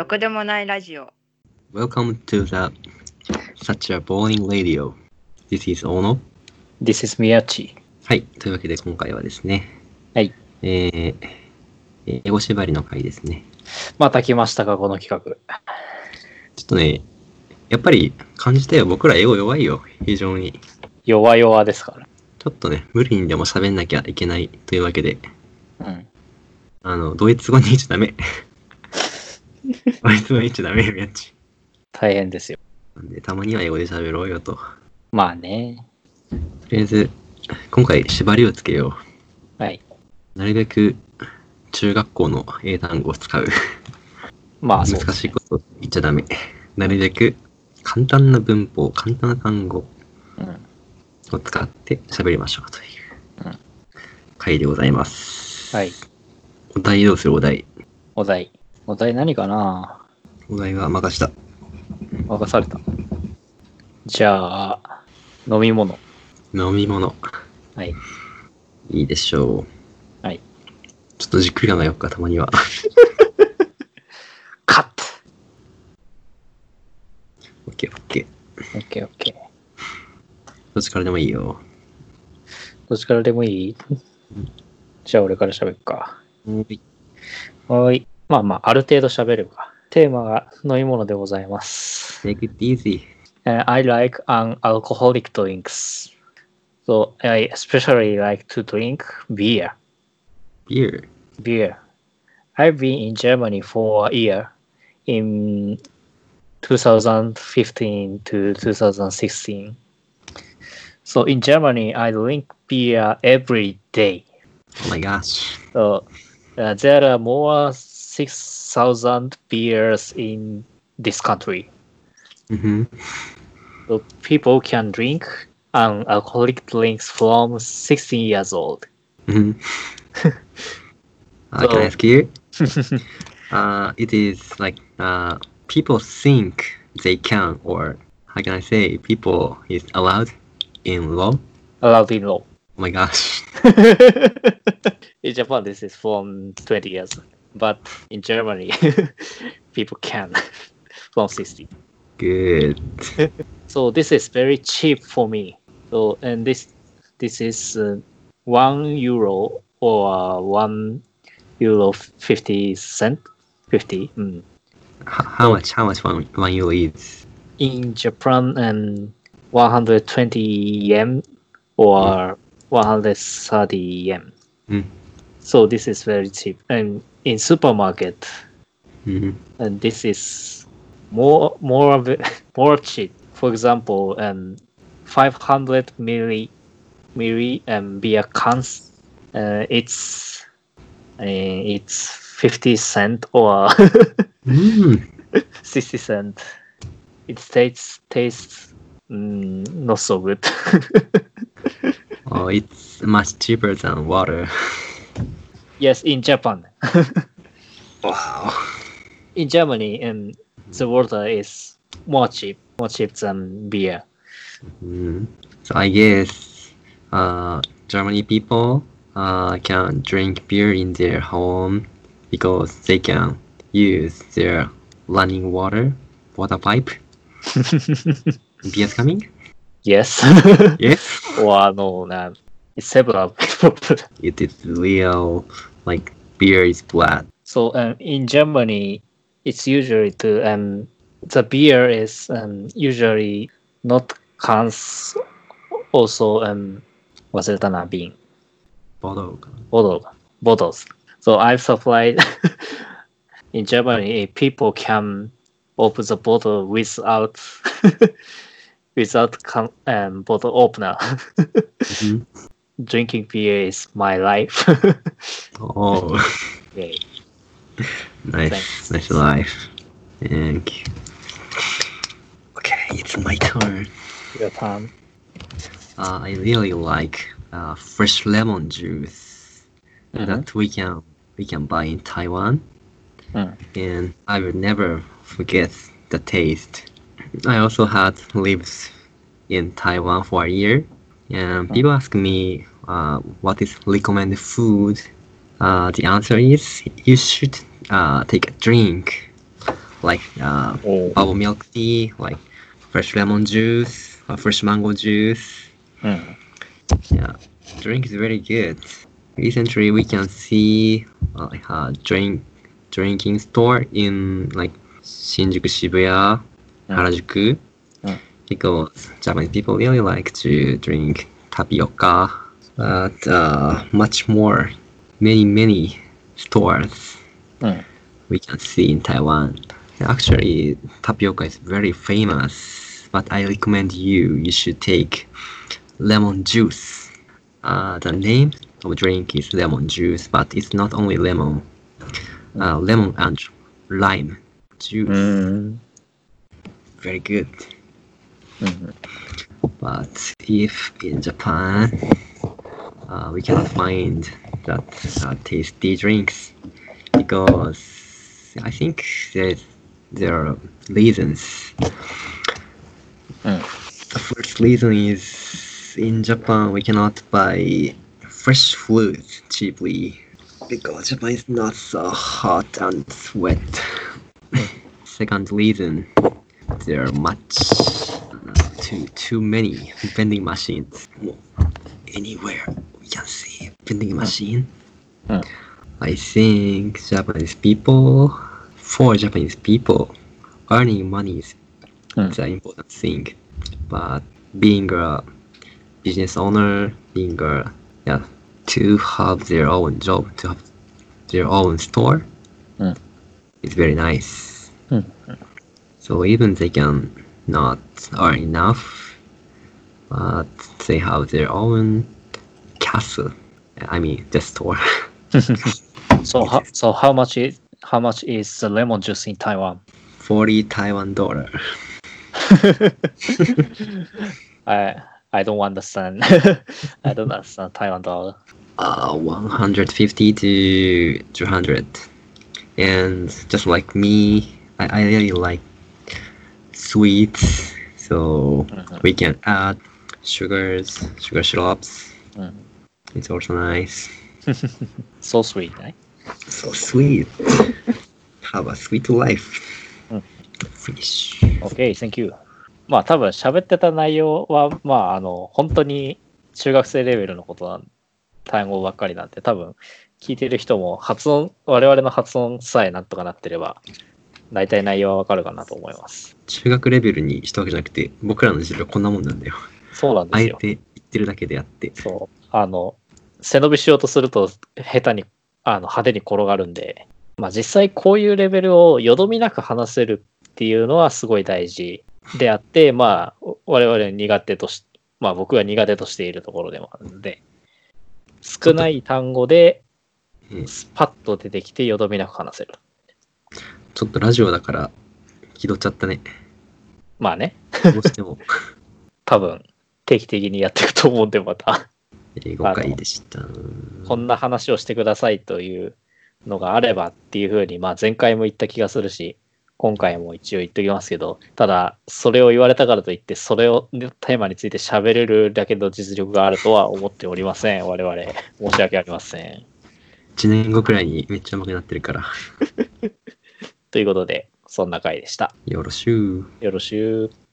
ろくでもないラジオ。Welcome to the Such a Boring Radio. This is Ono. This is Miyachi. はい。というわけで今回はですね。はい。えー、英語縛りの回ですね。また来ましたか、この企画。ちょっとね、やっぱり感じたよ。僕ら英語弱いよ。非常に。弱々ですから。ちょっとね、無理にでも喋んなきゃいけないというわけで、うん。あの、ドイツ語に言っちゃダメ。ドイツ語に言っちゃダメよ、やっち。大変ですよ。なんで、たまには英語で喋ろうよと。とまあね。りあえず、今回縛りをつけよはい。う。なるべく中学校の英単語を使う。まあそう。難しいこと言っちゃダメ。なるべく簡単な文法、簡単な単語うん。を使って喋りましょうといううん回でございます。はい。お題どうする？お題。お題。お題何かな？お題は任した。任された。じゃあ、飲み物。飲み物。はい。いいでしょう。はい。ちょっとじっくり考えようか、たまには。カットオッケーオッケー。オッケーオッケー。どっちからでもいいよ。どっちからでもいい？じゃあ俺から喋るか。はい。はーい。まあまあ、ある程度喋るか。テーマが飲み物でございます。 Take it easy. Uh, I like non-alcoholic drinks. So I especially like to drink beer. Beer. Beer. I've been in Germany for a year in 2015 to 2016. So in Germany, I drink beer every day. Oh my gosh. So uh, there are more 6,000 beers in this country. Mm-hmm. So people can drink um, alcoholic drinks from 16 years old. Mm-hmm. uh, can I ask you? uh, it is like uh, people think they can, or how can I say, people is allowed in law. Allowed in law. Oh my gosh. in Japan, this is from 20 years, but in Germany, people can from 60. Good. So this is very cheap for me. So and this this is uh, one euro or one euro 50 cent, 50. mm. How much? How much one one euro is? In Japan, and 120 yen or 130 yen. Mm. So this is very cheap. And in supermarket, Mm-hmm. and this is more more of more cheap. For example, um, 500 milli milli um, beer cans. Uh, it's uh, it's 50 cent or Mm. 60 cent. It tastes tastes mm, not so good. Oh, it's much cheaper than water. Yes, in Japan, Wow. in Germany, and the water is more cheap, more cheap than beer. Mm. So I guess uh, Germany people uh, can drink beer in their home because they can use their running water water pipe. Beer's coming? yes. Yes. or no, no, it's several. It is real like beer is blood. So um, in Germany, it's usually to um, the beer is um, usually not cans, also um, 忘れたな、瓶 Bottle. bottle bottles. So I've supplied in Germany. People can open the bottle without without can, um, bottle opener. Mhm. Drinking beer is my life. Oh, Yay. nice, Thanks. nice life. Thank you. Okay, it's my turn. Your turn. Uh, I really like uh, fresh lemon juice Mhm. that we can we can buy in Taiwan, Mm. and I will never forget the taste. I also had lived in Taiwan for a year, and people ask me uh, what is recommended food, uh, the answer is you should uh, take a drink like uh, oh. bubble milk tea, like fresh lemon juice, or fresh mango juice. Mm. Yeah, drink is very good. Recently, we can see uh, uh drink drinking store in like Shinjuku, Shibuya. Hmm. Harajuku, hmm. because Japanese people really like to drink tapioca at uh, much more, many, many stores mm. we can see in Taiwan. Actually, tapioca is very famous, but I recommend you, you should take lemon juice. Uh, the name of drink is lemon juice, but it's not only lemon, uh, lemon and lime juice. Mm. Very good. Mm-hmm. But if in Japan, uh, we cannot find that uh, tasty drinks because I think there's, there are reasons. うん。The first reason is in Japan we cannot buy fresh fruit cheaply because Japan is not so hot and wet. Second reason, there are much uh, too too many vending machines. Anywhere can see vending machine. Hmm. I think Japanese people, for Japanese people, earning money is Hmm. the important thing. But being a business owner, being a yeah, to have their own job, to have their own store, Hmm. is very nice. So even they can not earn enough, but they have their own castle. I mean, the store. So, how, so how much is how much is the lemon juice in Taiwan? 40 Taiwan dollar. I I don't understand. I don't understand Taiwan dollar. uh, 150 to 200 and just like me I, I really like sweets so Mhm. we can add sugars sugar syrups Mhm. It's also nice So sweet, right? so sweet have a sweet life Mm. finish Okay, thank you. まあ多分喋ってた内容は、まああの、本当に中学生レベルのことなん、単語ばっかりなんで、多分聞いてる人も発音、我々の発音さえなんとかなってれば、大体内容はわかるかなと思います。中学レベルにしたわけじゃなくて僕らの授業こんなもんなんだよそうなんですよ。あえて言ってるだけであってそう。あの、背伸びしようとすると、下手に、あの、派手に転がるんで、まあ実際こういうレベルをよどみなく話せるっていうのはすごい大事であって、まあ、我々苦手とし、まあ僕が苦手としているところでもあるので、少ない単語でうんスパッと出てきてよどみなく話せる。ちょっとラジオだから気取っちゃったねまあね、どうしても 多分定期的にやっていくと思うんでまた。英語会でしたこんな話をしてくださいというのがあればっていうふうに、まあ前回も言った気がするし、今回も一応言っときますけど、ただ、それを言われたからといって、それを、テーマについて喋れるだけの実力があるとは思っておりません。我々、申し訳ありません。1年後くらいにめっちゃ上手くなってるからということで、そんな回でした。よろしゅうよろしゅう。